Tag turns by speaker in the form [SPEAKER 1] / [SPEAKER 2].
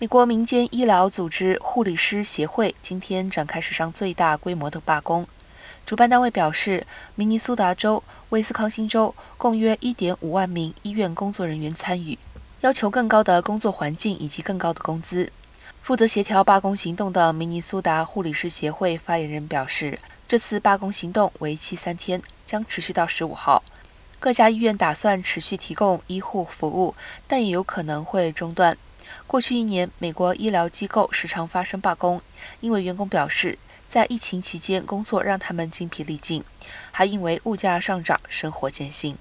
[SPEAKER 1] 美国民间医疗组织护理师协会今天展开史上最大规模的罢工。主办单位表示，明尼苏达州、威斯康星州共约1.5万名医院工作人员参与，要求更高的工作环境以及更高的工资。负责协调罢工行动的明尼苏达护理师协会发言人表示，这次罢工行动为期三天，将持续到15号。各家医院打算持续提供医护服务，但也有可能会中断。过去一年，美国医疗机构时常发生罢工，因为员工表示在疫情期间工作让他们精疲力尽，还因为物价上涨，生活艰辛。